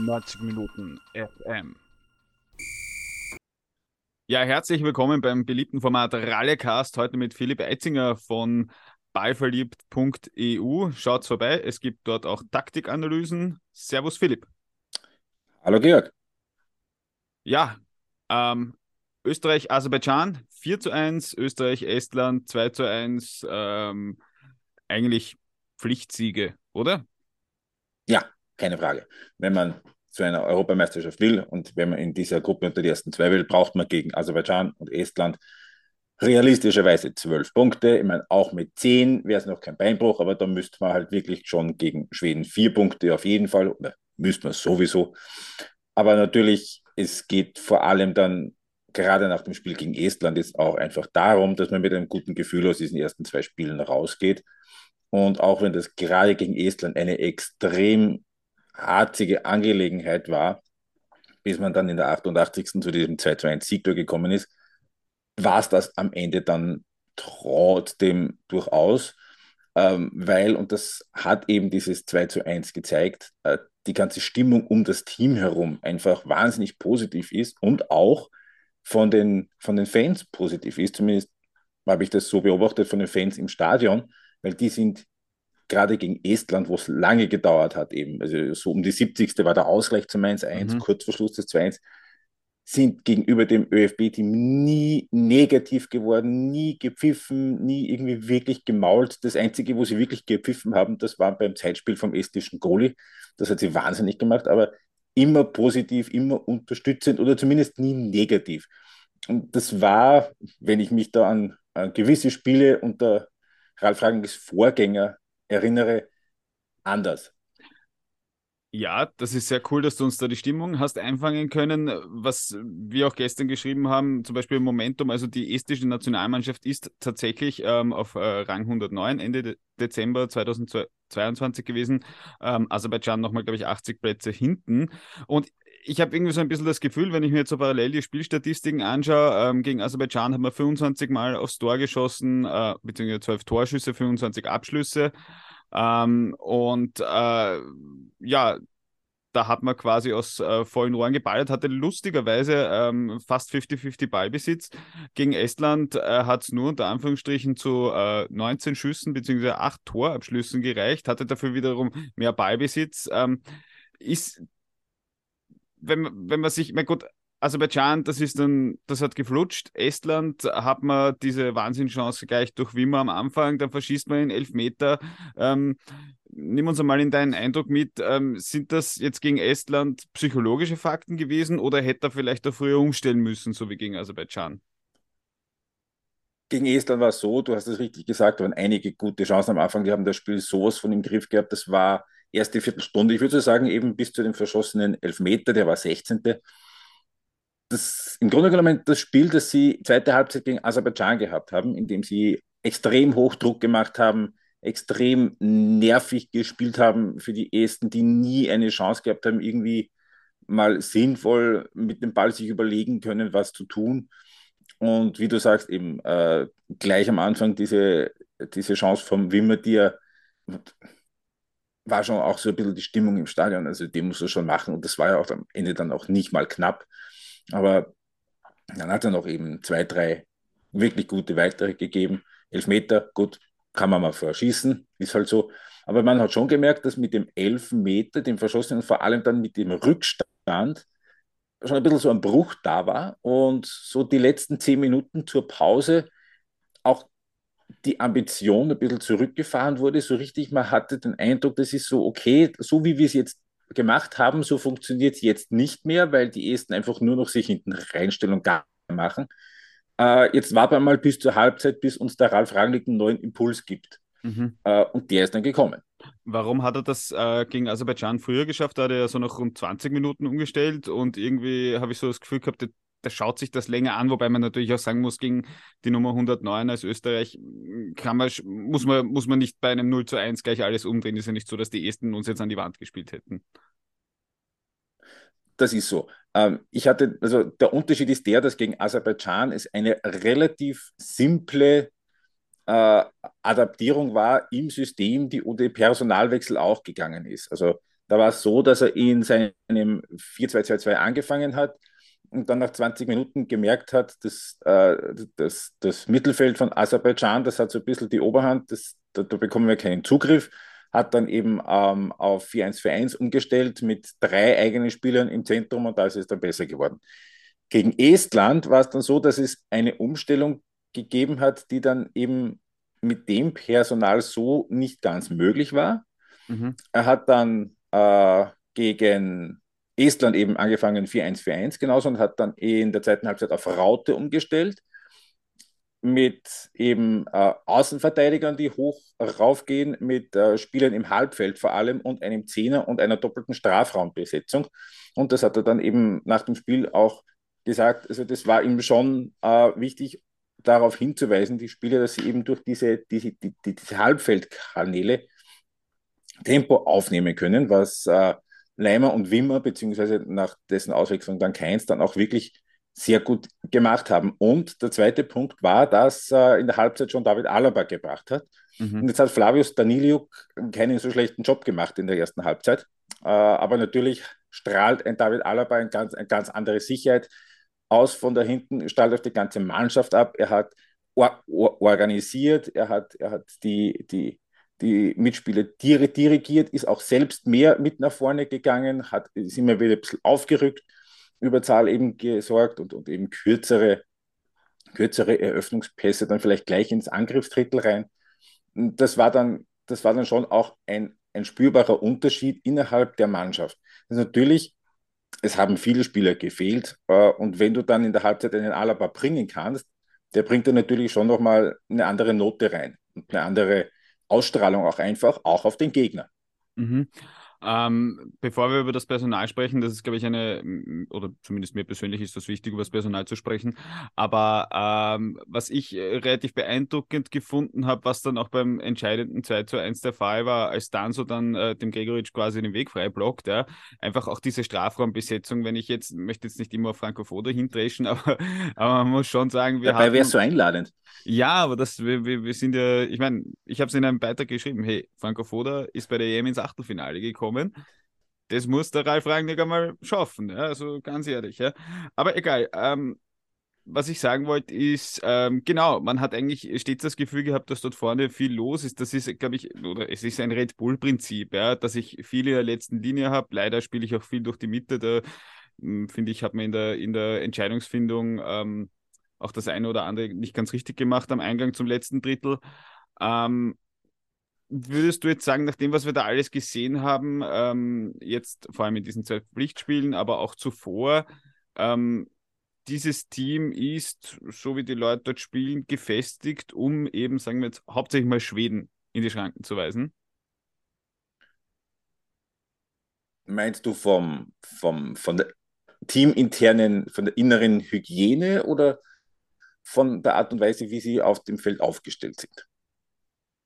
90 Minuten FM. Ja, herzlich willkommen beim beliebten Format Rallycast. Heute mit Philipp Eitzinger von ballverliebt.eu. Schaut vorbei, es gibt dort auch Taktikanalysen. Servus Philipp. Hallo Georg. Ja, ähm, Österreich, Aserbaidschan 4 zu 1, Österreich, Estland 2 zu 1. Ähm, eigentlich Pflichtsiege, oder? Ja, keine Frage. Wenn man zu einer Europameisterschaft will und wenn man in dieser Gruppe unter die ersten zwei will, braucht man gegen Aserbaidschan und Estland realistischerweise zwölf Punkte. Ich meine, auch mit zehn wäre es noch kein Beinbruch, aber da müsste man halt wirklich schon gegen Schweden vier Punkte auf jeden Fall, oder müsste man sowieso. Aber natürlich, es geht vor allem dann gerade nach dem Spiel gegen Estland jetzt auch einfach darum, dass man mit einem guten Gefühl aus diesen ersten zwei Spielen rausgeht. Und auch wenn das gerade gegen Estland eine extrem harzige Angelegenheit war, bis man dann in der 88. zu diesem 2 zu 1 Sieg gekommen ist, war es das am Ende dann trotzdem durchaus, ähm, weil, und das hat eben dieses 2 zu 1 gezeigt, äh, die ganze Stimmung um das Team herum einfach wahnsinnig positiv ist und auch von den, von den Fans positiv ist. Zumindest habe ich das so beobachtet von den Fans im Stadion, weil die sind gerade gegen Estland, wo es lange gedauert hat, eben, also so um die 70. war der Ausgleich zum 1-1, mhm. kurz vor Schluss des 2-1, sind gegenüber dem ÖFB-Team nie negativ geworden, nie gepfiffen, nie irgendwie wirklich gemault. Das Einzige, wo sie wirklich gepfiffen haben, das war beim Zeitspiel vom estischen Goalie. Das hat sie wahnsinnig gemacht, aber immer positiv, immer unterstützend oder zumindest nie negativ. Und das war, wenn ich mich da an, an gewisse Spiele unter Ralf Rangnick's Vorgänger erinnere, anders. Ja, das ist sehr cool, dass du uns da die Stimmung hast einfangen können. Was wir auch gestern geschrieben haben, zum Beispiel Momentum, also die estische Nationalmannschaft ist tatsächlich ähm, auf äh, Rang 109 Ende De Dezember 2022 gewesen. Ähm, Aserbaidschan nochmal, glaube ich, 80 Plätze hinten. Und ich habe irgendwie so ein bisschen das Gefühl, wenn ich mir jetzt so parallel die Spielstatistiken anschaue, ähm, gegen Aserbaidschan haben wir 25 Mal aufs Tor geschossen, äh, beziehungsweise 12 Torschüsse, 25 Abschlüsse. Ähm, und äh, ja, da hat man quasi aus äh, vollen Rohren geballert, hatte lustigerweise ähm, fast 50-50 Ballbesitz. Gegen Estland äh, hat es nur unter Anführungsstrichen zu äh, 19 Schüssen bzw. 8 Torabschlüssen gereicht, hatte dafür wiederum mehr Ballbesitz. Ähm, ist, wenn, wenn man sich, mein Gott, Aserbaidschan, das ist dann, das hat geflutscht. Estland hat man diese Wahnsinnschance gleich durch Wimmer am Anfang, dann verschießt man in elf Meter. Ähm, nimm uns einmal in deinen Eindruck mit. Ähm, sind das jetzt gegen Estland psychologische Fakten gewesen oder hätte er vielleicht auch früher umstellen müssen, so wie gegen Aserbaidschan? Gegen Estland war es so, du hast es richtig gesagt, da waren einige gute Chancen am Anfang, die haben das Spiel sowas von im Griff gehabt. Das war erste Viertelstunde, ich würde sagen, eben bis zu dem verschossenen Elfmeter, der war 16 das im Grunde genommen das Spiel, das sie zweite Halbzeit gegen Aserbaidschan gehabt haben, in dem sie extrem Hochdruck gemacht haben, extrem nervig gespielt haben für die Esten, die nie eine Chance gehabt haben, irgendwie mal sinnvoll mit dem Ball sich überlegen können, was zu tun. Und wie du sagst, eben äh, gleich am Anfang diese, diese Chance vom Wimmer, die ja war schon auch so ein bisschen die Stimmung im Stadion. Also die muss er schon machen. Und das war ja auch am Ende dann auch nicht mal knapp. Aber dann hat er noch eben zwei, drei wirklich gute weitere gegeben. Elfmeter, gut, kann man mal verschießen, ist halt so. Aber man hat schon gemerkt, dass mit dem Elfmeter, dem Verschossenen, vor allem dann mit dem Rückstand, schon ein bisschen so ein Bruch da war. Und so die letzten zehn Minuten zur Pause auch die Ambition ein bisschen zurückgefahren wurde. So richtig, man hatte den Eindruck, das ist so okay, so wie wir es jetzt gemacht haben, so funktioniert es jetzt nicht mehr, weil die Esten einfach nur noch sich hinten reinstellen und gar machen. Äh, jetzt warten wir mal bis zur Halbzeit, bis uns der Ralf Rangnick einen neuen Impuls gibt. Mhm. Äh, und der ist dann gekommen. Warum hat er das äh, gegen Aserbaidschan früher geschafft? Da hat er ja so nach rund 20 Minuten umgestellt und irgendwie habe ich so das Gefühl gehabt, der, schaut sich das länger an, wobei man natürlich auch sagen muss, gegen die Nummer 109 als Österreich kann man, muss, man, muss man nicht bei einem 0 zu 1 gleich alles umdrehen. Ist ja nicht so, dass die Esten uns jetzt an die Wand gespielt hätten. Das ist so. Ähm, ich hatte, also der Unterschied ist der, dass gegen Aserbaidschan es eine relativ simple äh, Adaptierung war im System, die ohne Personalwechsel auch gegangen ist. Also Da war es so, dass er in seinem 4-2-2-2 angefangen hat und dann nach 20 Minuten gemerkt hat, dass äh, das, das Mittelfeld von Aserbaidschan, das hat so ein bisschen die Oberhand, das, da, da bekommen wir keinen Zugriff, hat dann eben ähm, auf 4-1-4-1 umgestellt mit drei eigenen Spielern im Zentrum und da ist es dann besser geworden. Gegen Estland war es dann so, dass es eine Umstellung gegeben hat, die dann eben mit dem Personal so nicht ganz möglich war. Mhm. Er hat dann äh, gegen Estland eben angefangen 4-1-4-1 genauso und hat dann in der zweiten Halbzeit auf Raute umgestellt mit eben äh, Außenverteidigern, die hoch raufgehen, mit äh, Spielern im Halbfeld vor allem und einem Zehner und einer doppelten Strafraumbesetzung. Und das hat er dann eben nach dem Spiel auch gesagt. Also das war ihm schon äh, wichtig, darauf hinzuweisen, die Spieler, dass sie eben durch diese, diese, die, diese Halbfeldkanäle Tempo aufnehmen können, was äh, Leimer und Wimmer, beziehungsweise nach dessen Auswechslung dann Keins, dann auch wirklich sehr gut gemacht haben. Und der zweite Punkt war, dass äh, in der Halbzeit schon David Alaba gebracht hat. Mhm. Und jetzt hat Flavius Daniliuk keinen so schlechten Job gemacht in der ersten Halbzeit. Äh, aber natürlich strahlt ein David Alaba eine ganz, eine ganz andere Sicherheit aus von da hinten, strahlt auf die ganze Mannschaft ab. Er hat or or organisiert, er hat, er hat die, die, die Mitspieler dirigiert, ist auch selbst mehr mit nach vorne gegangen, hat, ist immer wieder ein bisschen aufgerückt Überzahl eben gesorgt und, und eben kürzere, kürzere Eröffnungspässe dann vielleicht gleich ins Angriffsdrittel rein. Das war dann, das war dann schon auch ein, ein spürbarer Unterschied innerhalb der Mannschaft. Das natürlich, es haben viele Spieler gefehlt äh, und wenn du dann in der Halbzeit einen Alaba bringen kannst, der bringt dann natürlich schon nochmal eine andere Note rein und eine andere Ausstrahlung auch einfach, auch auf den Gegner. Mhm. Ähm, bevor wir über das Personal sprechen, das ist, glaube ich, eine, oder zumindest mir persönlich ist das wichtig, über das Personal zu sprechen. Aber ähm, was ich äh, relativ beeindruckend gefunden habe, was dann auch beim entscheidenden 2 zu 1 der Fall war, als dann so dann äh, dem Gregoritsch quasi den Weg frei blockt, ja, einfach auch diese Strafraumbesetzung, wenn ich jetzt, möchte jetzt nicht immer auf Franco Foda hintreschen, aber, aber man muss schon sagen, wir Dabei wäre es so einladend. Ja, aber das, wir, wir, wir sind ja, ich meine, ich habe es in einem Beitrag geschrieben, hey, Franco Foda ist bei der EM ins Achtelfinale gekommen. Das muss der Ralf Rangnick einmal schaffen, ja, also ganz ehrlich, ja. Aber egal, ähm, was ich sagen wollte, ist, ähm, genau, man hat eigentlich stets das Gefühl gehabt, dass dort vorne viel los ist. Das ist, glaube ich, oder es ist ein Red Bull-Prinzip, ja, dass ich viel in der letzten Linie habe. Leider spiele ich auch viel durch die Mitte. Da hm, finde ich, hat man in der, in der Entscheidungsfindung ähm, auch das eine oder andere nicht ganz richtig gemacht am Eingang zum letzten Drittel. Ähm, würdest du jetzt sagen, nach dem, was wir da alles gesehen haben, ähm, jetzt vor allem in diesen zwei Pflichtspielen, aber auch zuvor, ähm, dieses Team ist, so wie die Leute dort spielen, gefestigt, um eben, sagen wir jetzt, hauptsächlich mal Schweden in die Schranken zu weisen? Meinst du vom, vom, von der teaminternen, von der inneren Hygiene oder von der Art und Weise, wie sie auf dem Feld aufgestellt sind?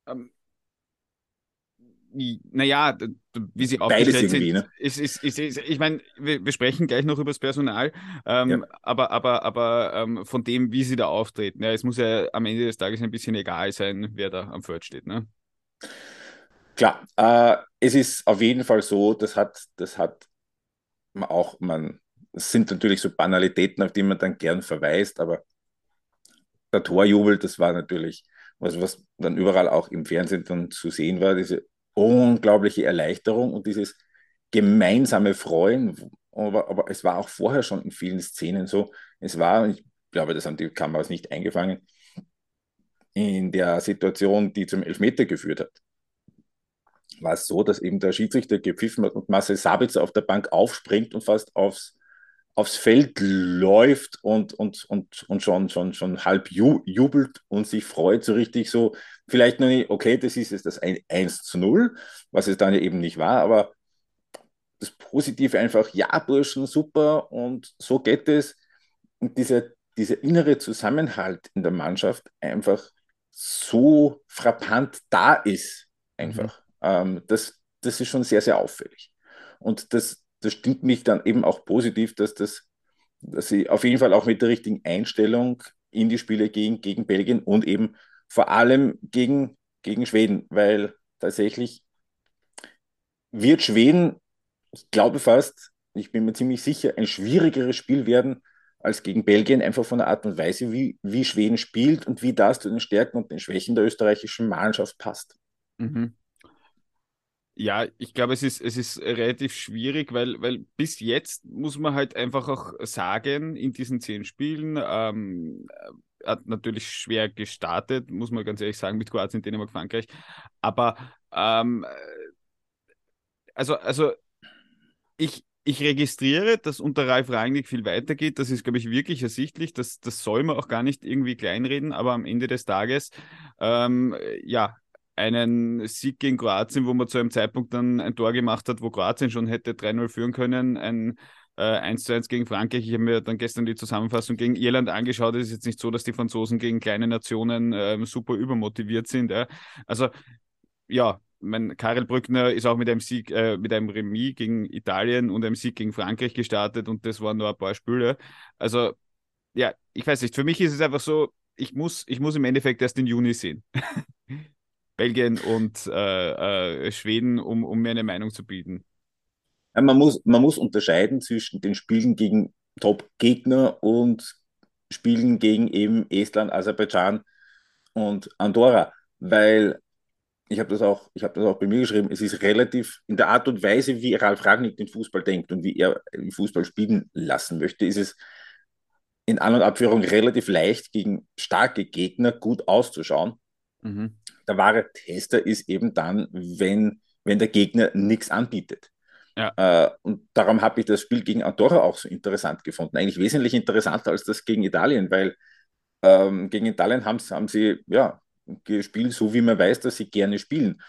Ähm, naja, wie sie aufgestellt sind. Ne? Ist, ist, ist, ist, ich meine, wir, wir, sprechen gleich noch über das Personal, ähm, ja. aber, aber, aber ähm, von dem, wie sie da auftreten. Ja, es muss ja am Ende des Tages ein bisschen egal sein, wer da am Feld steht. Ne? Klar, äh, es ist auf jeden Fall so, das hat, das hat man auch, man, es sind natürlich so Banalitäten, auf die man dann gern verweist, aber der Torjubel, das war natürlich was, was dann überall auch im Fernsehen dann zu sehen war, diese unglaubliche Erleichterung und dieses gemeinsame Freuen. Aber, aber es war auch vorher schon in vielen Szenen so. Es war, ich glaube, das haben die Kameras nicht eingefangen, in der Situation, die zum Elfmeter geführt hat, war es so, dass eben der Schiedsrichter gepfiffen hat und Marcel Sabitzer auf der Bank aufspringt und fast aufs aufs Feld läuft und, und, und, und schon, schon, schon halb jubelt und sich freut, so richtig so, vielleicht noch nicht, okay, das ist jetzt das 1 zu 0, was es dann ja eben nicht war, aber das Positive einfach, ja, Burschen, super und so geht es. Und dieser, dieser innere Zusammenhalt in der Mannschaft einfach so frappant da ist, einfach. Mhm. Ähm, das, das ist schon sehr, sehr auffällig. Und das, das stimmt mich dann eben auch positiv, dass, das, dass sie auf jeden Fall auch mit der richtigen Einstellung in die Spiele gehen gegen Belgien und eben vor allem gegen, gegen Schweden, weil tatsächlich wird Schweden ich glaube fast, ich bin mir ziemlich sicher, ein schwierigeres Spiel werden als gegen Belgien, einfach von der Art und Weise, wie, wie Schweden spielt und wie das zu den Stärken und den Schwächen der österreichischen Mannschaft passt. Mhm. Ja, ich glaube, es ist, es ist relativ schwierig, weil, weil bis jetzt muss man halt einfach auch sagen, in diesen zehn Spielen ähm, hat natürlich schwer gestartet, muss man ganz ehrlich sagen, mit Kroatien, Dänemark, Frankreich. Aber ähm, also, also ich, ich registriere, dass unter Ralf Rangnick viel weitergeht. Das ist, glaube ich, wirklich ersichtlich. Das, das soll man auch gar nicht irgendwie kleinreden, aber am Ende des Tages, ähm, ja, einen Sieg gegen Kroatien, wo man zu einem Zeitpunkt dann ein Tor gemacht hat, wo Kroatien schon hätte 3-0 führen können, ein äh, 1 1 gegen Frankreich. Ich habe mir dann gestern die Zusammenfassung gegen Irland angeschaut. Es ist jetzt nicht so, dass die Franzosen gegen kleine Nationen äh, super übermotiviert sind. Äh. Also ja, mein Karel Brückner ist auch mit einem Sieg, äh, mit einem Remis gegen Italien und einem Sieg gegen Frankreich gestartet und das waren nur ein paar Spiele. Also, ja, ich weiß nicht, für mich ist es einfach so, ich muss, ich muss im Endeffekt erst den Juni sehen. Belgien und äh, äh, Schweden, um, um mir eine Meinung zu bilden. Man muss, man muss unterscheiden zwischen den Spielen gegen Top-Gegner und Spielen gegen eben Estland, Aserbaidschan und Andorra, weil ich habe das, auch, hab das auch bei mir geschrieben, es ist relativ in der Art und Weise, wie Ralf Ragnick den Fußball denkt und wie er Fußball spielen lassen möchte, ist es in An- und Abführung relativ leicht, gegen starke Gegner gut auszuschauen. Mhm. Der wahre Tester ist eben dann, wenn, wenn der Gegner nichts anbietet. Ja. Äh, und darum habe ich das Spiel gegen Andorra auch so interessant gefunden. Eigentlich wesentlich interessanter als das gegen Italien, weil ähm, gegen Italien haben, haben sie ja, gespielt, so wie man weiß, dass sie gerne spielen.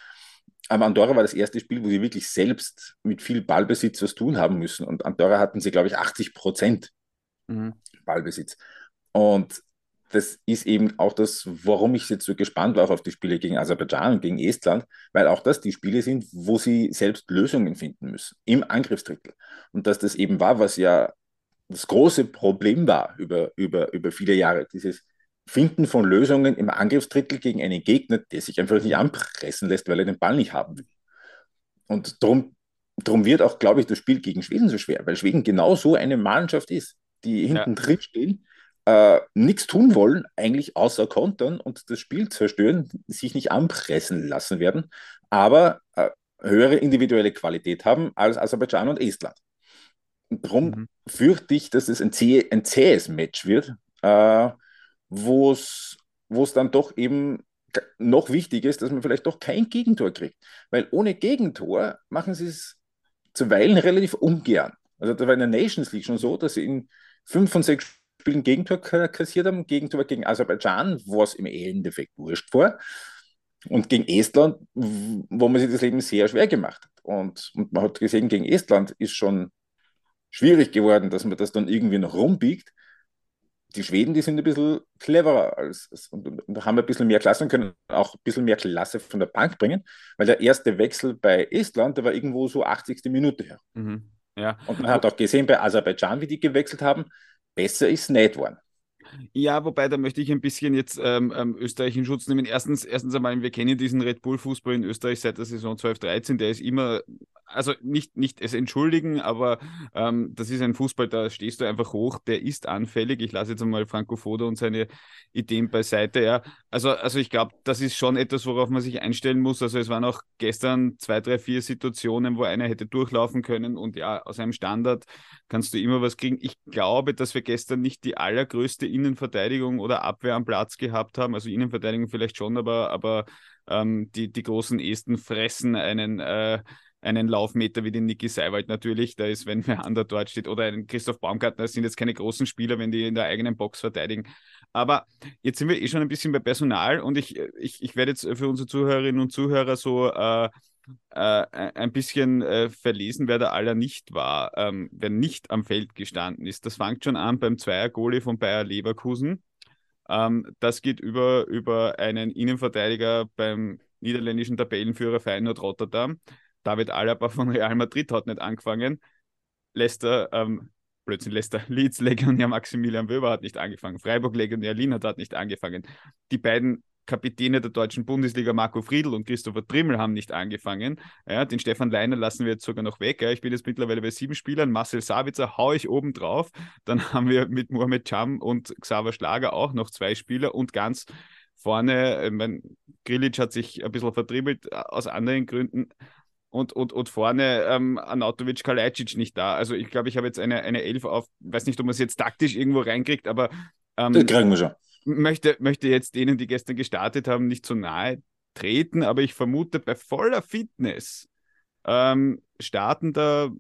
Aber Andorra war das erste Spiel, wo sie wirklich selbst mit viel Ballbesitz was tun haben müssen. Und Andorra hatten sie, glaube ich, 80 Prozent mhm. Ballbesitz. Und das ist eben auch das, warum ich jetzt so gespannt war auf die Spiele gegen Aserbaidschan und gegen Estland, weil auch das die Spiele sind, wo sie selbst Lösungen finden müssen im Angriffsdrittel. Und dass das eben war, was ja das große Problem war über, über, über viele Jahre, dieses Finden von Lösungen im Angriffsdrittel gegen einen Gegner, der sich einfach nicht anpressen lässt, weil er den Ball nicht haben will. Und darum, darum wird auch, glaube ich, das Spiel gegen Schweden so schwer, weil Schweden genau so eine Mannschaft ist, die hinten ja. drin stehen, äh, nichts tun wollen, eigentlich außer kontern und das Spiel zerstören, sich nicht anpressen lassen werden, aber äh, höhere individuelle Qualität haben als Aserbaidschan und Estland. Darum mhm. fürchte ich, dass es ein, zäh ein zähes Match wird. Äh, wo es dann doch eben noch wichtig ist, dass man vielleicht doch kein Gegentor kriegt. Weil ohne Gegentor machen sie es zuweilen relativ ungern. Also da war in der Nations League schon so, dass sie in fünf von sechs Spielen Gegentor kassiert haben. Gegentor gegen Aserbaidschan, was im Endeffekt wurscht war. Und gegen Estland, wo man sich das Leben sehr schwer gemacht hat. Und, und man hat gesehen, gegen Estland ist schon schwierig geworden, dass man das dann irgendwie noch rumbiegt die Schweden, die sind ein bisschen cleverer als, und, und, haben ein bisschen mehr Klasse und können auch ein bisschen mehr Klasse von der Bank bringen, weil der erste Wechsel bei Estland, der war irgendwo so 80. Minute her. Mhm. Ja. Und man hat auch gesehen bei Aserbaidschan, wie die gewechselt haben, besser ist nicht geworden. Ja, wobei da möchte ich ein bisschen jetzt ähm, ähm, Österreich in Schutz nehmen. Erstens, erstens einmal, wir kennen diesen Red Bull-Fußball in Österreich seit der Saison 12-13. Der ist immer, also nicht, nicht es entschuldigen, aber ähm, das ist ein Fußball, da stehst du einfach hoch, der ist anfällig. Ich lasse jetzt einmal Franco Foda und seine Ideen beiseite. Ja. Also, also ich glaube, das ist schon etwas, worauf man sich einstellen muss. Also es waren auch gestern zwei, drei, vier Situationen, wo einer hätte durchlaufen können und ja, aus einem Standard kannst du immer was kriegen. Ich glaube, dass wir gestern nicht die allergrößte Innenverteidigung oder Abwehr am Platz gehabt haben. Also Innenverteidigung vielleicht schon, aber, aber ähm, die, die großen Esten fressen einen, äh, einen Laufmeter wie den Niki Seiwald natürlich. Da ist, wenn wer anderer dort steht, oder einen Christoph Baumgartner, das sind jetzt keine großen Spieler, wenn die in der eigenen Box verteidigen. Aber jetzt sind wir eh schon ein bisschen bei Personal und ich, ich, ich werde jetzt für unsere Zuhörerinnen und Zuhörer so äh, äh, ein bisschen äh, verlesen, wer da aller nicht war, ähm, wer nicht am Feld gestanden ist. Das fängt schon an beim Zweier-Goalie von Bayer Leverkusen. Ähm, das geht über, über einen Innenverteidiger beim niederländischen Tabellenführer Feyenoord Rotterdam. David Alaba von Real Madrid hat nicht angefangen. Leicester, ähm, Blödsinn, Leicester, Leeds Legionär Maximilian Wöber hat nicht angefangen. Freiburg Legionär Lienert hat nicht angefangen. Die beiden Kapitäne der deutschen Bundesliga, Marco Friedl und Christopher Trimmel, haben nicht angefangen. Ja, den Stefan Leiner lassen wir jetzt sogar noch weg. Ja. Ich bin jetzt mittlerweile bei sieben Spielern. Marcel Sabitzer haue ich oben drauf. Dann haben wir mit Mohamed Cham und Xaver Schlager auch noch zwei Spieler und ganz vorne, ich mein, Grilic hat sich ein bisschen vertriebelt äh, aus anderen Gründen und, und, und vorne ähm, Anatovic Kalajdzic nicht da. Also ich glaube, ich habe jetzt eine, eine Elf auf, weiß nicht, ob man es jetzt taktisch irgendwo reinkriegt, aber ähm, das kriegen wir schon. Möchte, möchte jetzt denen, die gestern gestartet haben, nicht zu nahe treten, aber ich vermute, bei voller Fitness ähm, startender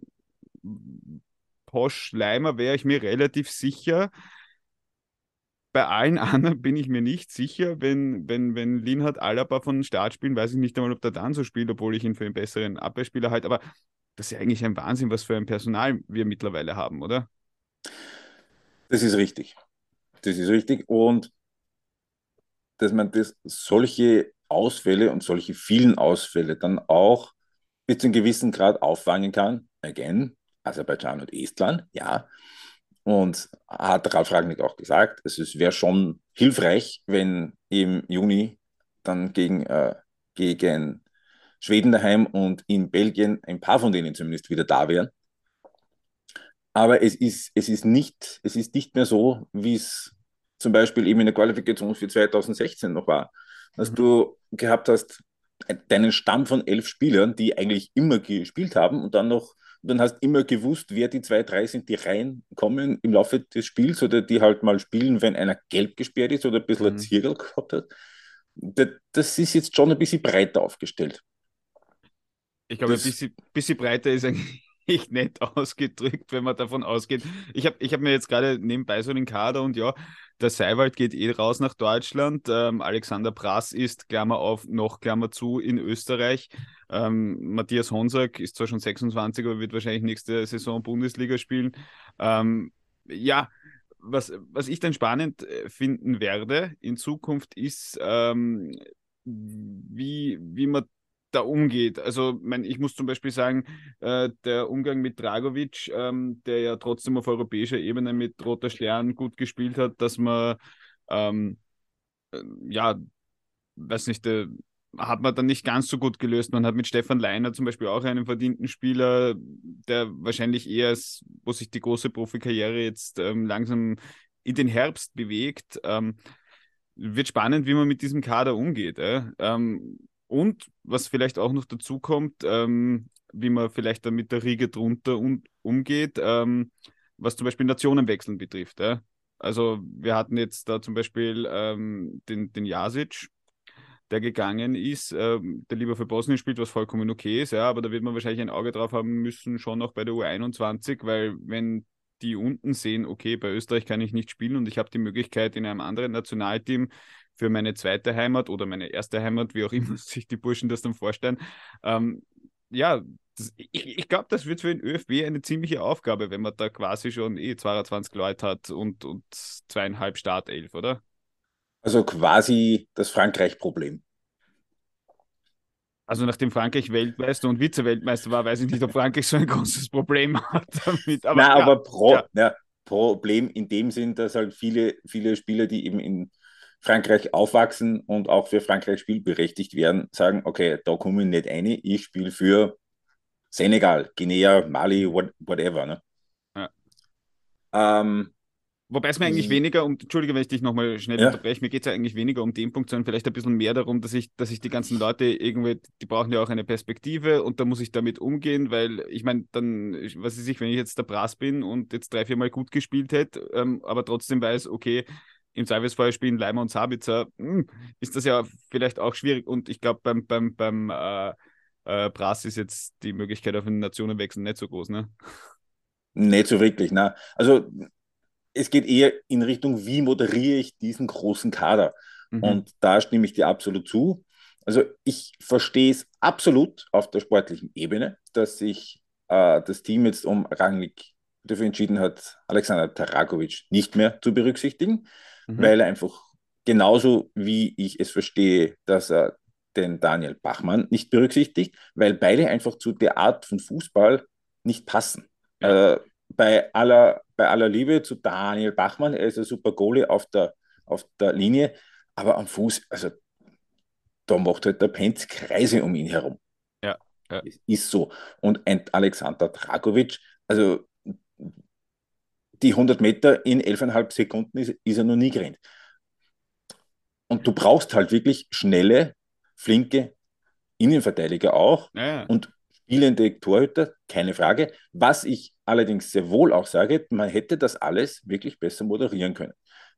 Posch Leimer wäre ich mir relativ sicher, bei allen anderen bin ich mir nicht sicher, wenn, wenn, wenn Linhard Alaba von Start spielen, weiß ich nicht einmal, ob der dann so spielt, obwohl ich ihn für einen besseren Abwehrspieler halte. Aber das ist ja eigentlich ein Wahnsinn, was für ein Personal wir mittlerweile haben, oder? Das ist richtig. Das ist richtig. Und dass man das, solche Ausfälle und solche vielen Ausfälle dann auch bis zu einem gewissen Grad auffangen kann. Again, Aserbaidschan und Estland, ja. Und hat Ralf Ragnick auch gesagt, es wäre schon hilfreich, wenn im Juni dann gegen, äh, gegen Schweden daheim und in Belgien ein paar von denen zumindest wieder da wären. Aber es ist, es ist, nicht, es ist nicht mehr so, wie es zum Beispiel eben in der Qualifikation für 2016 noch war. Dass mhm. du gehabt hast, deinen Stamm von elf Spielern, die eigentlich immer gespielt haben und dann noch dann hast du immer gewusst, wer die zwei, drei sind, die reinkommen im Laufe des Spiels oder die halt mal spielen, wenn einer gelb gesperrt ist oder ein bisschen mhm. ein Zirkel gehabt hat. Das ist jetzt schon ein bisschen breiter aufgestellt. Ich glaube, ein bisschen, bisschen breiter ist eigentlich nett ausgedrückt, wenn man davon ausgeht. Ich habe ich hab mir jetzt gerade nebenbei so den Kader und ja, der Seiwald geht eh raus nach Deutschland. Ähm, Alexander Brass ist, Klammer auf, noch Klammer zu, in Österreich. Ähm, Matthias Honsack ist zwar schon 26, aber wird wahrscheinlich nächste Saison Bundesliga spielen. Ähm, ja, was, was ich dann spannend äh, finden werde in Zukunft ist, ähm, wie, wie man da umgeht. Also mein, ich muss zum Beispiel sagen, äh, der Umgang mit Dragovic, ähm, der ja trotzdem auf europäischer Ebene mit Roter Stern gut gespielt hat, dass man ähm, äh, ja, weiß nicht, äh, hat man dann nicht ganz so gut gelöst. Man hat mit Stefan Leiner zum Beispiel auch einen verdienten Spieler, der wahrscheinlich eher, ist, wo sich die große Profikarriere jetzt ähm, langsam in den Herbst bewegt. Ähm, wird spannend, wie man mit diesem Kader umgeht. Äh? Ähm, und was vielleicht auch noch dazu kommt, ähm, wie man vielleicht dann mit der Riege drunter um, umgeht, ähm, was zum Beispiel Nationenwechseln betrifft. Ja? Also wir hatten jetzt da zum Beispiel ähm, den, den Jasic, der gegangen ist, ähm, der lieber für Bosnien spielt, was vollkommen okay ist, ja, aber da wird man wahrscheinlich ein Auge drauf haben müssen, schon noch bei der U21, weil wenn die unten sehen, okay, bei Österreich kann ich nicht spielen und ich habe die Möglichkeit in einem anderen Nationalteam für meine zweite Heimat oder meine erste Heimat, wie auch immer sich die Burschen das dann vorstellen. Ähm, ja, das, ich, ich glaube, das wird für den ÖFB eine ziemliche Aufgabe, wenn man da quasi schon eh 22 Leute hat und, und zweieinhalb Startelf, oder? Also quasi das Frankreich-Problem. Also nachdem Frankreich Weltmeister und Vize-Weltmeister war, weiß ich nicht, ob Frankreich so ein großes Problem hat damit. Aber, Nein, ja, aber Pro, ja. Ja, Problem in dem Sinn, dass halt viele, viele Spieler, die eben in Frankreich aufwachsen und auch für Frankreich spielberechtigt werden, sagen, okay, da komme ich nicht rein, ich spiele für Senegal, Guinea, Mali, what, whatever. Ne? Ja. Ähm, Wobei es mir eigentlich weniger um, Entschuldige, wenn ich dich nochmal schnell ja. unterbreche, mir geht es ja eigentlich weniger um den Punkt, sondern vielleicht ein bisschen mehr darum, dass ich, dass ich die ganzen Leute irgendwie, die brauchen ja auch eine Perspektive und da muss ich damit umgehen, weil ich meine, dann, was weiß ich, wenn ich jetzt der Brass bin und jetzt drei, vier Mal gut gespielt hätte, ähm, aber trotzdem weiß, okay, im Zweifelsfall spielen Leimer und Sabitzer, hm, ist das ja vielleicht auch schwierig. Und ich glaube, beim, beim, beim äh, äh, Brass ist jetzt die Möglichkeit auf einen Nationenwechsel nicht so groß, ne? Nicht so wirklich, ne? Also es geht eher in Richtung, wie moderiere ich diesen großen Kader? Mhm. Und da stimme ich dir absolut zu. Also ich verstehe es absolut auf der sportlichen Ebene, dass sich äh, das Team jetzt um Rangnick dafür entschieden hat, Alexander Tarakovic nicht mehr zu berücksichtigen mhm. weil er einfach genauso wie ich es verstehe, dass er den Daniel Bachmann nicht berücksichtigt, weil beide einfach zu der Art von Fußball nicht passen. Ja. Äh, bei, aller, bei aller Liebe zu Daniel Bachmann, er ist ein super Goalie auf der, auf der Linie, aber am Fuß, also da macht halt der Penz Kreise um ihn herum. Ja, ja. Ist so. Und ein Alexander Dragovic, also die 100 Meter in 11,5 Sekunden ist, ist er noch nie gerannt. Und du brauchst halt wirklich schnelle, flinke Innenverteidiger auch Ja, ja. und spielende Torhüter, keine Frage. Was ich allerdings sehr wohl auch sage, man hätte das alles wirklich besser moderieren können.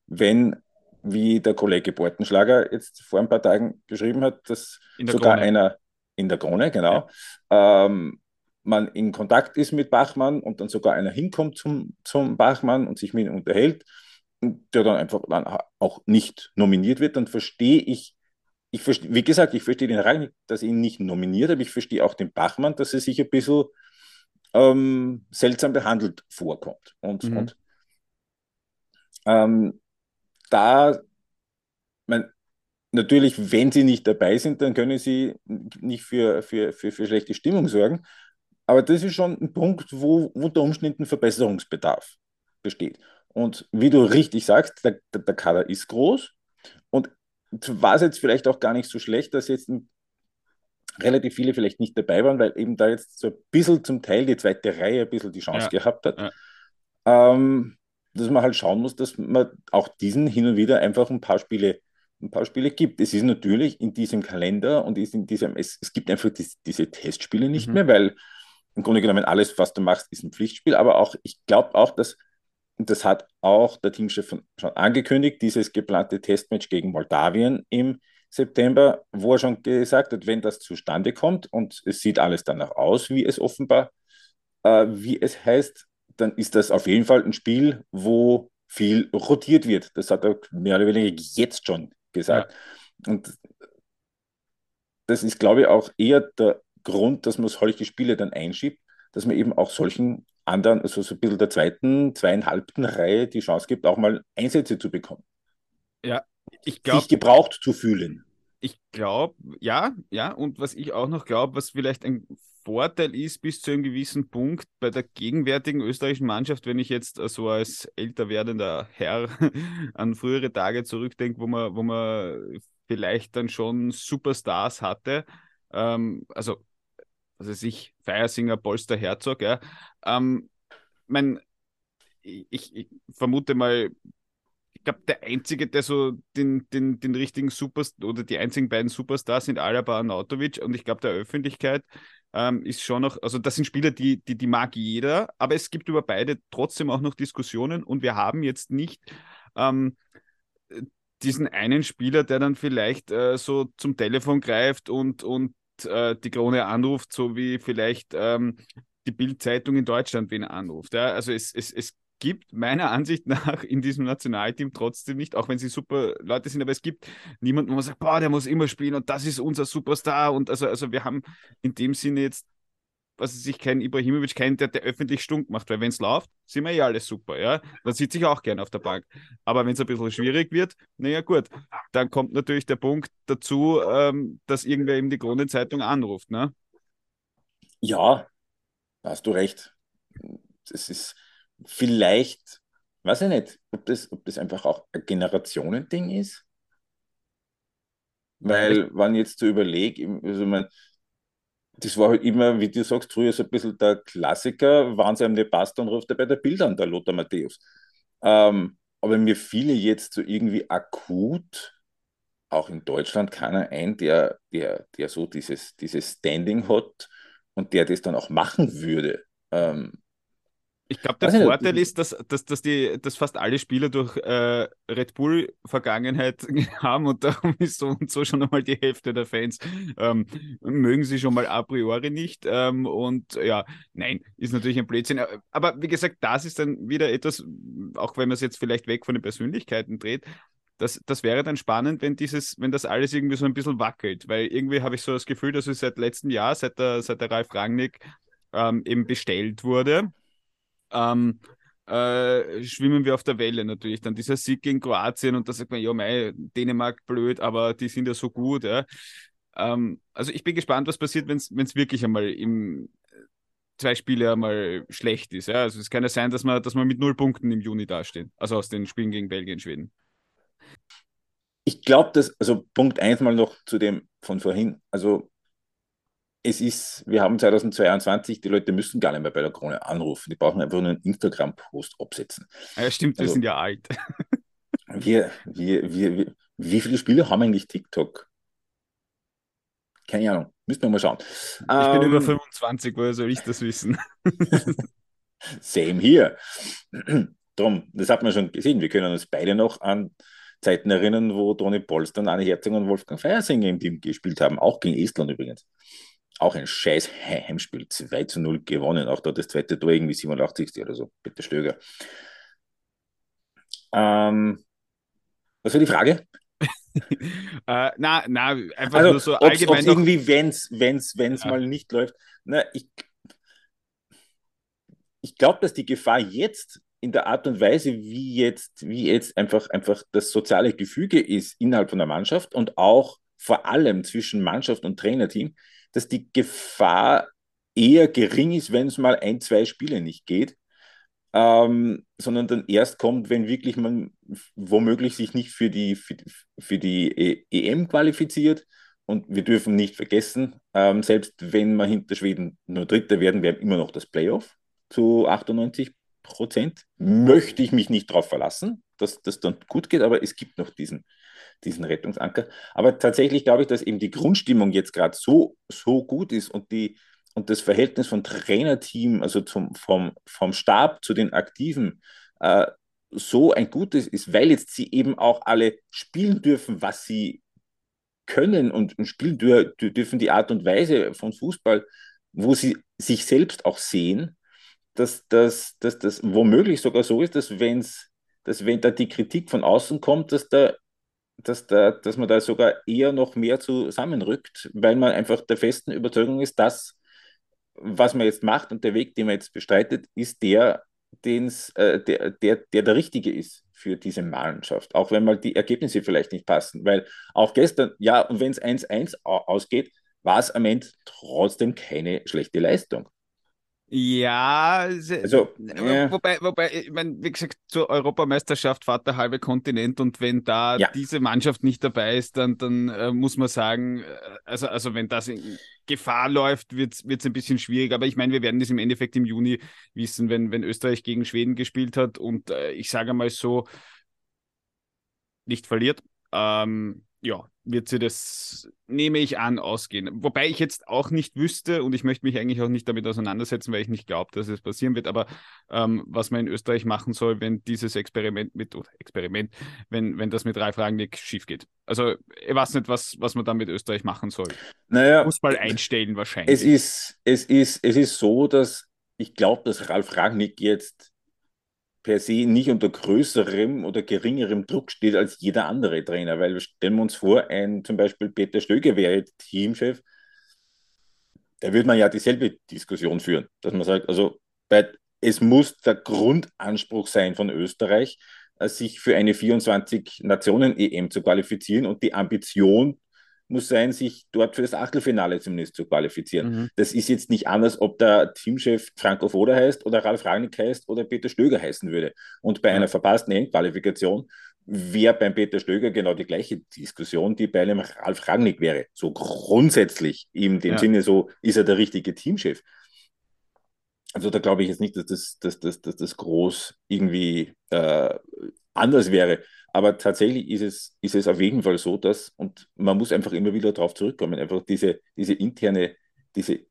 Wenn, wie der Kollege Bortenschlager jetzt vor ein paar Tagen geschrieben hat, dass sogar Krone. einer in der Krone, genau, ähm, man in Kontakt ist mit Bachmann und dann sogar einer hinkommt zum, zum Bachmann und sich mit ihm unterhält, der dann einfach dann auch nicht nominiert wird, dann verstehe ich, ich verstehe, wie gesagt, ich verstehe den Rang, dass ihn nicht nominiert, aber ich verstehe auch den Bachmann, dass er sich ein bisschen ähm, seltsam behandelt vorkommt. Und, Mhm. und ähm, da, mein, natürlich, wenn sie nicht dabei sind, dann können sie nicht für, für, für, für schlechte Stimmung sorgen. Aber das ist schon ein Punkt, wo unter Umständen Verbesserungsbedarf besteht. Und wie du richtig sagst, der, der, der Kader ist groß und war es jetzt vielleicht auch gar nicht so schlecht, dass jetzt ein, relativ viele vielleicht nicht dabei waren, weil eben da jetzt so ein bisschen zum Teil die zweite Reihe ein bisschen die Chance Ja, gehabt hat. ja. Ähm, dass man halt schauen muss, dass man auch diesen hin und wieder einfach ein paar Spiele, ein paar Spiele gibt. Es ist natürlich in diesem Kalender und ist in diesem, es, es gibt einfach dies, diese Testspiele nicht Mhm. mehr, weil im Grunde genommen alles, was du machst, ist ein Pflichtspiel. Aber auch, ich glaube auch, dass, und das hat auch der Teamchef schon angekündigt, dieses geplante Testmatch gegen Moldawien im September, wo er schon gesagt hat, wenn das zustande kommt und es sieht alles danach aus, wie es offenbar, äh, wie es heißt, dann ist das auf jeden Fall ein Spiel, wo viel rotiert wird. Das hat er mehr oder weniger jetzt schon gesagt. Und das ist, glaube ich, auch eher der Grund, dass man solche Spiele dann einschiebt, dass man eben auch solchen anderen, also so ein bisschen der zweiten, zweieinhalbten Reihe die Chance gibt, auch mal Einsätze zu bekommen. Ja, ich glaube, Sich gebraucht zu fühlen. ich glaube, ja, ja. Und was ich auch noch glaube, was vielleicht ein Vorteil ist bis zu einem gewissen Punkt bei der gegenwärtigen österreichischen Mannschaft, wenn ich jetzt äh, so als älter werdender Herr an frühere Tage zurückdenke, wo man, wo man vielleicht dann schon Superstars hatte. Ähm, also, was weiß ich, Feiersinger, Polster, Herzog, ja. Ähm, mein, ich, ich vermute mal, ich glaube, der einzige, der so den, den, den richtigen Superstar oder die einzigen beiden Superstars sind Alaba und Nautovic und ich glaube, der Öffentlichkeit ähm, ist schon noch, also das sind Spieler, die, die, die mag jeder, aber es gibt über beide trotzdem auch noch Diskussionen und wir haben jetzt nicht ähm, diesen einen Spieler, der dann vielleicht äh, so zum Telefon greift und, und äh, die Krone anruft, so wie vielleicht ähm, die Bild-Zeitung in Deutschland wen anruft. Ja? Also es, es, es gibt meiner Ansicht nach in diesem Nationalteam trotzdem nicht, auch wenn sie super Leute sind, aber es gibt niemanden, wo man sagt, boah, der muss immer spielen und das ist unser Superstar. Und also, also wir haben in dem Sinne jetzt, was weiß ich, keinen Ibrahimovic, keinen, der, der öffentlich stunk macht, weil wenn es läuft, sind wir eh alles super, ja. Dann sitze ich auch gerne auf der Bank. Aber wenn es ein bisschen schwierig wird, naja gut, dann kommt natürlich der Punkt dazu, ähm, dass irgendwer eben die Kronenzeitung anruft, ne? Ja, da hast du recht. Das ist vielleicht, weiß ich nicht, ob das, ob das einfach auch ein Generationending ist. Weil, wenn ich jetzt so überlege, also man, das war halt immer, wie du sagst, früher so ein bisschen der Klassiker, wenn es einem nicht passt, dann ruft er bei der Bild an, der Lothar Matthäus. Ähm, aber mir fiele jetzt so irgendwie akut, auch in Deutschland, keiner ein, der, der, der so dieses, dieses Standing hat und der das dann auch machen würde. Ähm, Ich glaube, der nicht. Vorteil ist, dass, dass, dass, die, dass fast alle Spieler durch äh, Red Bull-Vergangenheit haben und darum ist so und so schon einmal die Hälfte der Fans ähm, mögen sie schon mal a priori nicht. Ähm, und ja, nein, ist natürlich ein Blödsinn. Aber wie gesagt, das ist dann wieder etwas, auch wenn man es jetzt vielleicht weg von den Persönlichkeiten dreht, das, das wäre dann spannend, wenn dieses, wenn das alles irgendwie so ein bisschen wackelt, weil irgendwie habe ich so das Gefühl, dass es seit letztem Jahr, seit der, seit der Ralf Rangnick ähm, eben bestellt wurde, ähm, äh, schwimmen wir auf der Welle natürlich. Dann dieser Sieg gegen Kroatien und da sagt man, ja, mei, Dänemark blöd, aber die sind ja so gut. Ja. Ähm, also ich bin gespannt, was passiert, wenn es wirklich einmal im zwei Spiele einmal schlecht ist. Ja. Also es kann ja sein, dass man, dass man mit null Punkten im Juni dastehen. Also aus den Spielen gegen Belgien, Schweden. ich glaube, dass, also Punkt eins mal noch zu dem von vorhin, also es ist, wir haben 2022, die Leute müssen gar nicht mehr bei der Krone anrufen, die brauchen einfach nur einen Instagram-Post absetzen. Ja, stimmt, wir also, sind ja alt. wir, wir, wir, wir, wie viele Spieler haben eigentlich TikTok? Keine Ahnung, müssen wir mal schauen. Ich ähm, bin über 25, woher soll ich das wissen? Same hier. Drum, das hat man schon gesehen. Wir können uns beide noch an Zeiten erinnern, wo Toni Polster, Anne Herzog und Wolfgang Feiersinger im Team gespielt haben, auch gegen Estland übrigens. Auch ein scheiß Heimspiel, 2 zu 0 gewonnen. Auch dort das zweite Tor irgendwie 87. oder so. Bitte Stöger. Ähm, was war die Frage? äh, na, na, einfach also, nur so ob's, allgemein. Ob's irgendwie, wenn es wenn's, wenn's ja. mal nicht läuft. Na, ich ich glaube, dass die Gefahr jetzt in der Art und Weise, wie jetzt, wie jetzt einfach, einfach das soziale Gefüge ist innerhalb von der Mannschaft und auch vor allem zwischen Mannschaft und Trainerteam, dass die Gefahr eher gering ist, wenn es mal ein, zwei Spiele nicht geht, ähm, sondern dann erst kommt, wenn wirklich man womöglich sich nicht für die, für, für die EM qualifiziert. Und wir dürfen nicht vergessen, ähm, selbst wenn wir hinter Schweden nur Dritter werden, wir haben immer noch das Playoff zu 98 Prozent. Möchte ich mich nicht darauf verlassen, dass das dann gut geht, aber es gibt noch diesen, diesen Rettungsanker. Aber tatsächlich glaube ich, dass eben die Grundstimmung jetzt gerade so, so gut ist und, die, und das Verhältnis von Trainerteam, also zum, vom, vom Stab zu den Aktiven, äh, so ein gutes ist, weil jetzt sie eben auch alle spielen dürfen, was sie können und, spielen dürfen die Art und Weise von Fußball, wo sie sich selbst auch sehen dass, dass, dass das womöglich sogar so ist, dass, wenn's, dass wenn da die Kritik von außen kommt, dass, da, dass, da, dass man da sogar eher noch mehr zusammenrückt, weil man einfach der festen Überzeugung ist, dass was man jetzt macht und der Weg, den man jetzt bestreitet, ist der, den's, äh, der, der, der der richtige ist für diese Mannschaft. Auch wenn mal die Ergebnisse vielleicht nicht passen. Weil auch gestern, ja, und wenn es 1-1 ausgeht, war es am Ende trotzdem keine schlechte Leistung. Ja, also, ja. wobei, wobei, ich meine, wie gesagt, zur Europameisterschaft fährt der halbe Kontinent und wenn da ja. diese Mannschaft nicht dabei ist, dann, dann äh, muss man sagen, äh, also, also wenn das in Gefahr läuft, wird es ein bisschen schwierig. Aber ich meine, wir werden das im Endeffekt im Juni wissen, wenn, wenn Österreich gegen Schweden gespielt hat und äh, ich sage mal so, nicht verliert. Ähm, ja, wird sie das, nehme ich an, ausgehen. Wobei ich jetzt auch nicht wüsste und ich möchte mich eigentlich auch nicht damit auseinandersetzen, weil ich nicht glaube, dass es passieren wird, aber ähm, was man in Österreich machen soll, wenn dieses Experiment mit, oder Experiment, wenn, wenn das mit Ralf Rangnick schief geht. Also ich weiß nicht, was, was man dann mit Österreich machen soll. Naja, Fußball einstellen wahrscheinlich. Es ist, es ist, es ist so, dass ich glaube, dass Ralf Rangnick jetzt per se nicht unter größerem oder geringerem Druck steht als jeder andere Trainer, weil stellen wir uns vor, ein zum Beispiel Peter Stöger wäre Teamchef, da würde man ja dieselbe Diskussion führen, dass man sagt, also bei, es muss der Grundanspruch sein von Österreich, äh, sich für eine 24-Nationen-EM zu qualifizieren und die Ambition muss sein, sich dort für das Achtelfinale zumindest zu qualifizieren. Mhm. Das ist jetzt nicht anders, ob der Teamchef Franco Foda heißt oder Ralf Rangnick heißt oder Peter Stöger heißen würde. Und bei mhm. einer verpassten Endqualifikation wäre beim Peter Stöger genau die gleiche Diskussion, die bei einem Ralf Rangnick wäre. So grundsätzlich, in dem ja. Sinne, so ist er der richtige Teamchef. Also da glaube ich jetzt nicht, dass das, dass, dass, dass das groß irgendwie äh, anders wäre. Aber tatsächlich ist es, ist es auf jeden Fall so, dass, und man muss einfach immer wieder darauf zurückkommen, einfach diese, diese interne, diese,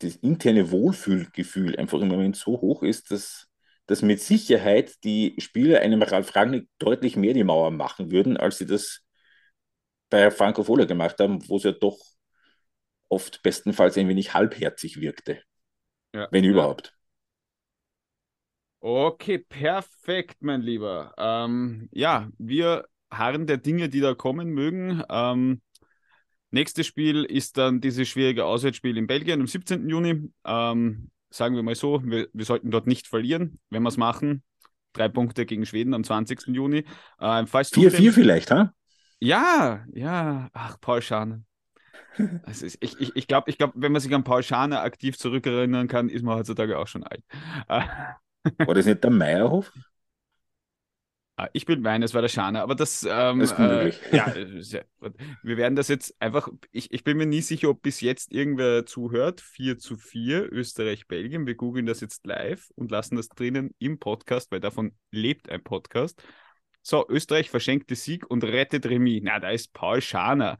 das interne Wohlfühlgefühl einfach im Moment so hoch ist, dass, dass mit Sicherheit die Spieler einem Ralf Rangnick deutlich mehr die Mauer machen würden, als sie das bei Franco Fola gemacht haben, wo es ja doch oft bestenfalls ein wenig halbherzig wirkte. Ja, wenn überhaupt. Okay, perfekt, mein Lieber. Ähm, ja, wir harren der Dinge, die da kommen mögen. Ähm, nächstes Spiel ist dann dieses schwierige Auswärtsspiel in Belgien am 17. Juni. Ähm, sagen wir mal so, wir, wir sollten dort nicht verlieren, wenn wir es machen. Drei Punkte gegen Schweden am 20. Juni. 4-4 ähm, vielleicht, ha? Ja, ja. Ach, Paul Schane. Ist, ich ich, ich glaube, ich glaub, wenn man sich an Paul Schane aktiv zurückerinnern kann, ist man heutzutage auch schon alt. War das nicht der Meierhof? Ah, ich bin Wein, es war der Schana, aber das, ähm, das ist unmöglich. Äh, ja, wir werden das jetzt einfach, ich, ich bin mir nie sicher, ob bis jetzt irgendwer zuhört. 4 zu 4, Österreich, Belgien. Wir googeln das jetzt live und lassen das drinnen im Podcast, weil davon lebt ein Podcast. So, Österreich verschenkte Sieg und rettet Remis. Na, da ist Paul Schaner.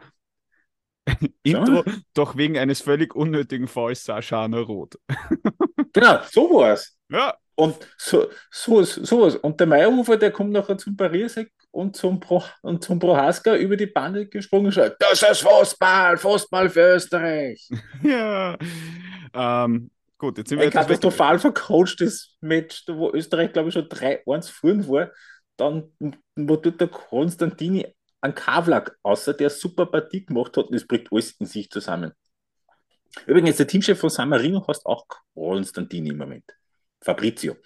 Intro, doch wegen eines völlig unnötigen Falls sah Schaner rot. genau, so war es. Ja, und so, so, so was. Und der Meyerhofer, der kommt nachher zum Pariersek und zum, Pro, und zum Prohaska über die Bande gesprungen und sagt, das ist Fußball, Fußball für Österreich. ja. Ähm, gut, jetzt sind wir... Ein katastrophal vercoachtes Match, wo Österreich, glaube ich, schon 3-1 führen war. Dann, wo tut der Konstantini an Kavlak, außer der super Partie gemacht hat, und es bringt alles in sich zusammen. Übrigens, der Teamchef von San Marino heißt auch Konstantini im Moment. Fabrizio.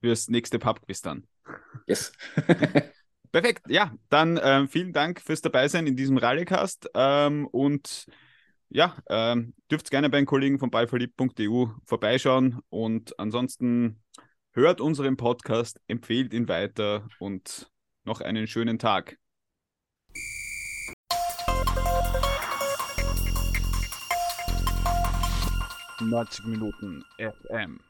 Fürs nächste Pubquiz dann. Yes. Perfekt, ja, dann ähm, vielen Dank fürs Dabeisein in diesem Rallycast ähm, und ja, ähm, dürft gerne bei den Kollegen von beiverliebt.eu vorbeischauen und ansonsten hört unseren Podcast, empfehlt ihn weiter und noch einen schönen Tag. Neunzig Minuten FM.